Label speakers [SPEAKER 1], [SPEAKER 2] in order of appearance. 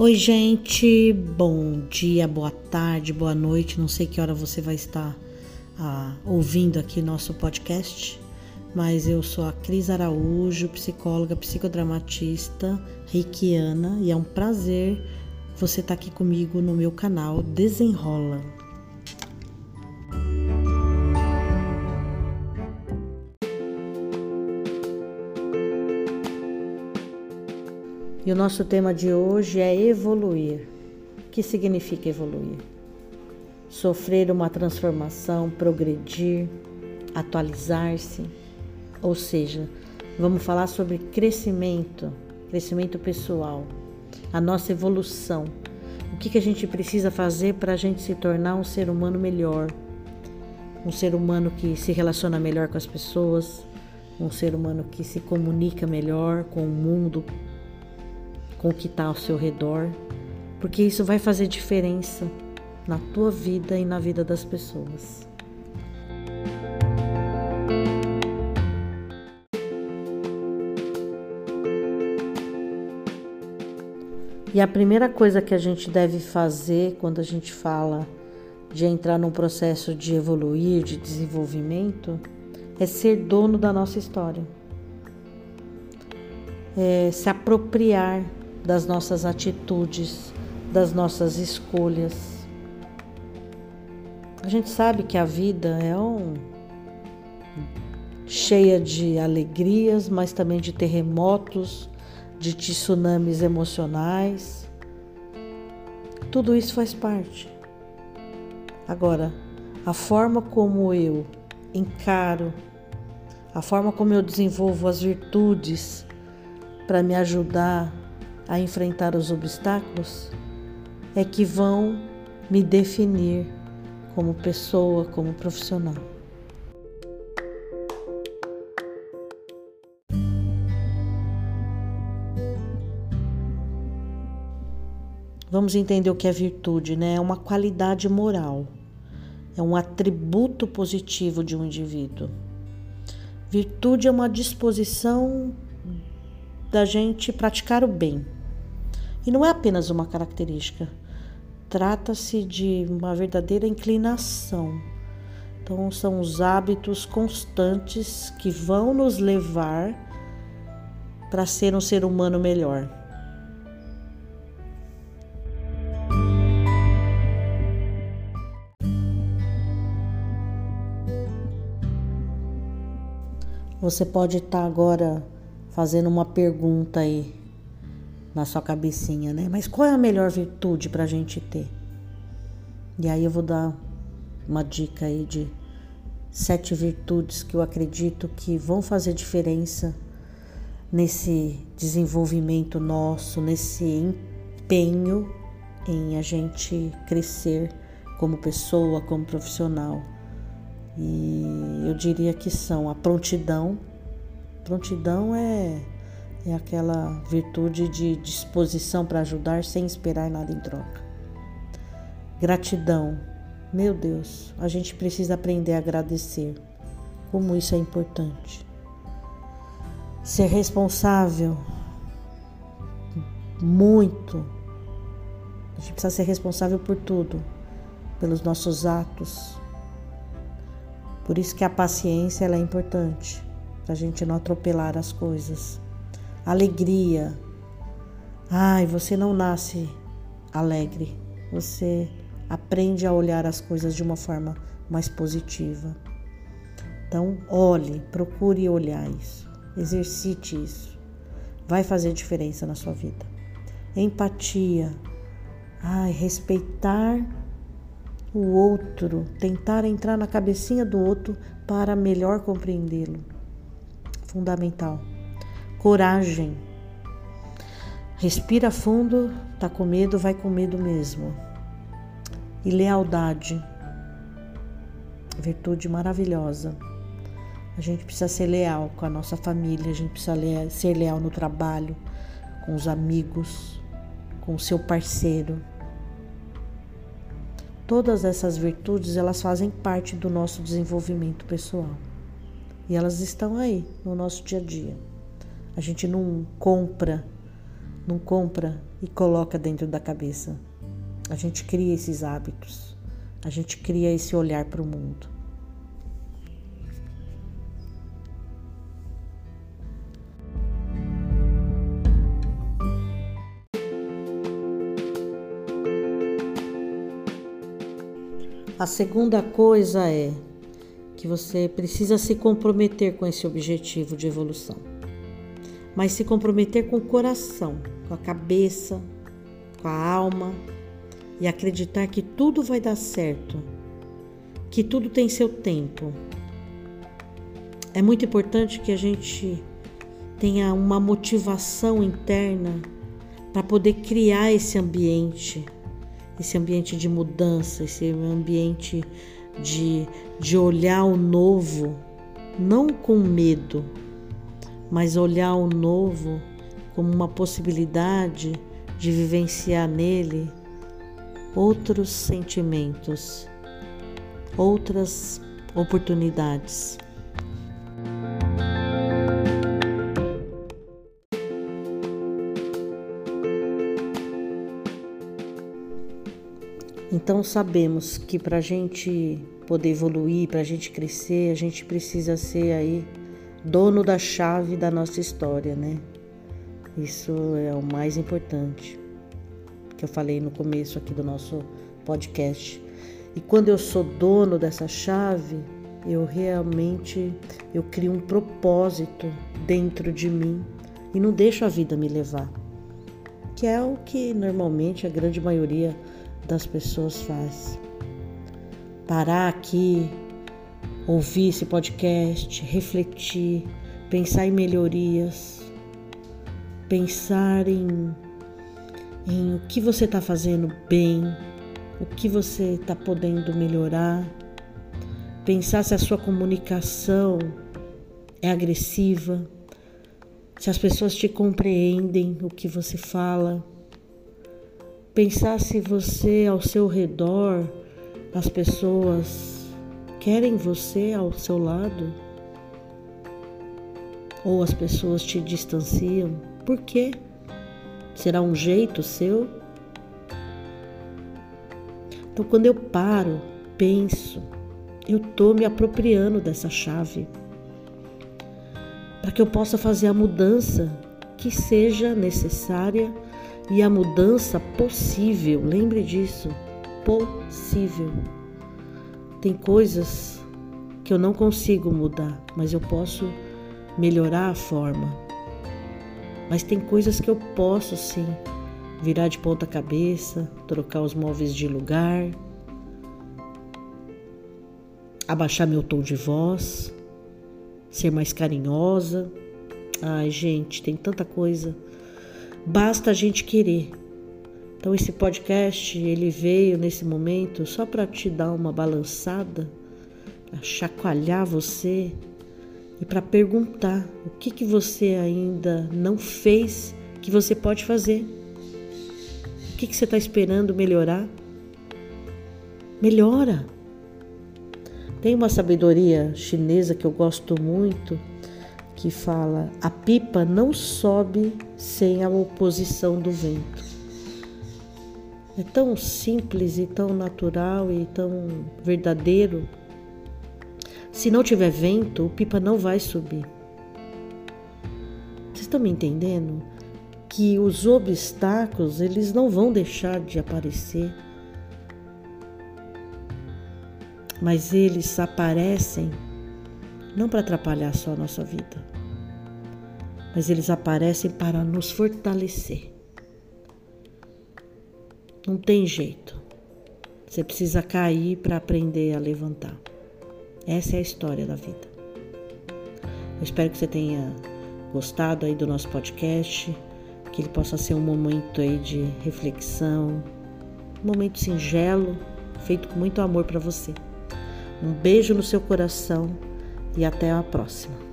[SPEAKER 1] Oi, gente, bom dia, boa tarde, boa noite. Não sei que hora você vai estar ah, ouvindo aqui nosso podcast, mas eu sou a Cris Araújo, psicóloga, psicodramatista, reikiana, e é um prazer você estar aqui comigo no meu canal Desenrola. E o nosso tema de hoje é evoluir. O que significa evoluir? Sofrer uma transformação, progredir, atualizar-se. Ou seja, vamos falar sobre crescimento, crescimento pessoal, a nossa evolução. O que, que a gente precisa fazer para a gente se tornar um ser humano melhor? Um ser humano que se relaciona melhor com as pessoas, um ser humano que se comunica melhor com o mundo, com o que está ao seu redor, porque isso vai fazer diferença na tua vida e na vida das pessoas. E a primeira coisa que a gente deve fazer quando a gente fala de entrar num processo de evoluir, de desenvolvimento, é ser dono da nossa história. É se apropriar das nossas atitudes, das nossas escolhas. A gente sabe que a vida é um cheia de alegrias, mas também de terremotos, de tsunamis emocionais. Tudo isso faz parte. Agora, a forma como eu encaro, a forma como eu desenvolvo as virtudes para me ajudar a enfrentar os obstáculos é que vão me definir como pessoa, como profissional. Vamos entender o que é virtude, né? É uma qualidade moral, é um atributo positivo de um indivíduo. Virtude é uma disposição da gente praticar o bem, e não é apenas uma característica, trata-se de uma verdadeira inclinação. Então, são os hábitos constantes que vão nos levar para ser um ser humano melhor. Você pode estar agora fazendo uma pergunta aí na sua cabecinha, né? Mas qual é a melhor virtude para a gente ter? E aí eu vou dar uma dica aí de sete virtudes que eu acredito que vão fazer diferença nesse desenvolvimento nosso, nesse empenho em a gente crescer como pessoa, como profissional. E eu diria que são a prontidão. Prontidão é é aquela virtude de disposição para ajudar sem esperar nada em troca. Gratidão. Meu Deus, a gente precisa aprender a agradecer. Como isso é importante. Ser responsável. Muito. A gente precisa ser responsável por tudo, pelos nossos atos. Por isso que a paciência é importante, para a gente não atropelar as coisas alegria. Ai, você não nasce alegre, você aprende a olhar as coisas de uma forma mais positiva. Então, olhe, procure olhar isso, exercite isso, vai fazer diferença na sua vida. Empatia, ai, respeitar o outro, tentar entrar na cabecinha do outro para melhor compreendê-lo. Fundamental coragem. Respira fundo, tá com medo, vai com medo mesmo. E lealdade. Virtude maravilhosa. A gente precisa ser leal com a nossa família, a gente precisa ser leal no trabalho, com os amigos, com o seu parceiro. Todas essas virtudes, elas fazem parte do nosso desenvolvimento pessoal. E elas estão aí no nosso dia a dia. A gente não compra não compra e coloca dentro da cabeça. A gente cria esses hábitos, a gente cria esse olhar para o mundo. A segunda coisa é que você precisa se comprometer com esse objetivo de evolução, mas se comprometer com o coração, com a cabeça, com a alma e acreditar que tudo vai dar certo, que tudo tem seu tempo. É muito importante que a gente tenha uma motivação interna para poder criar esse ambiente esse ambiente de mudança, esse ambiente de, de olhar o novo, não com medo, mas olhar o novo como uma possibilidade de vivenciar nele outros sentimentos, outras oportunidades. Então sabemos que para a gente poder evoluir, para a gente crescer, a gente precisa ser aí dono da chave da nossa história, né? Isso é o mais importante que eu falei no começo aqui do nosso podcast. E quando eu sou dono dessa chave, eu realmente eu crio um propósito dentro de mim e não deixo a vida me levar. Que é o que normalmente a grande maioria das pessoas faz. Parar aqui, ouvir esse podcast, refletir, pensar em melhorias, pensar em, em o que você está fazendo bem, o que você está podendo melhorar, pensar se a sua comunicação é agressiva, se as pessoas te compreendem o que você fala. Pensar se você ao seu redor, as pessoas querem você ao seu lado ou as pessoas te distanciam. Por quê? Será um jeito seu? Então, quando eu paro, penso, eu estou me apropriando dessa chave para que eu possa fazer a mudança que seja necessária e a mudança possível. Lembre disso, possível. Tem coisas que eu não consigo mudar, mas eu posso melhorar a forma. Mas tem coisas que eu posso sim virar de ponta cabeça, trocar os móveis de lugar, abaixar meu tom de voz, ser mais carinhosa. Ai, gente, tem tanta coisa Basta a gente querer. Então esse podcast ele veio nesse momento só para te dar uma balançada, para chacoalhar você e para perguntar o que que você ainda não fez que você pode fazer. O que que você está esperando melhorar? Melhora. Tem uma sabedoria chinesa que eu gosto muito que fala: a pipa não sobe sem a oposição do vento. É tão simples e tão natural e tão verdadeiro. Se não tiver vento, o pipa não vai subir. Vocês estão me entendendo? Que os obstáculos, eles não vão deixar de aparecer. Mas eles aparecem não para atrapalhar só a nossa vida, mas eles aparecem para nos fortalecer. Não tem jeito. Você precisa cair para aprender a levantar. Essa é a história da vida. Eu espero que você tenha gostado aí do nosso podcast, que ele possa ser um momento aí de reflexão, um momento singelo, feito com muito amor para você. Um beijo no seu coração e até a próxima.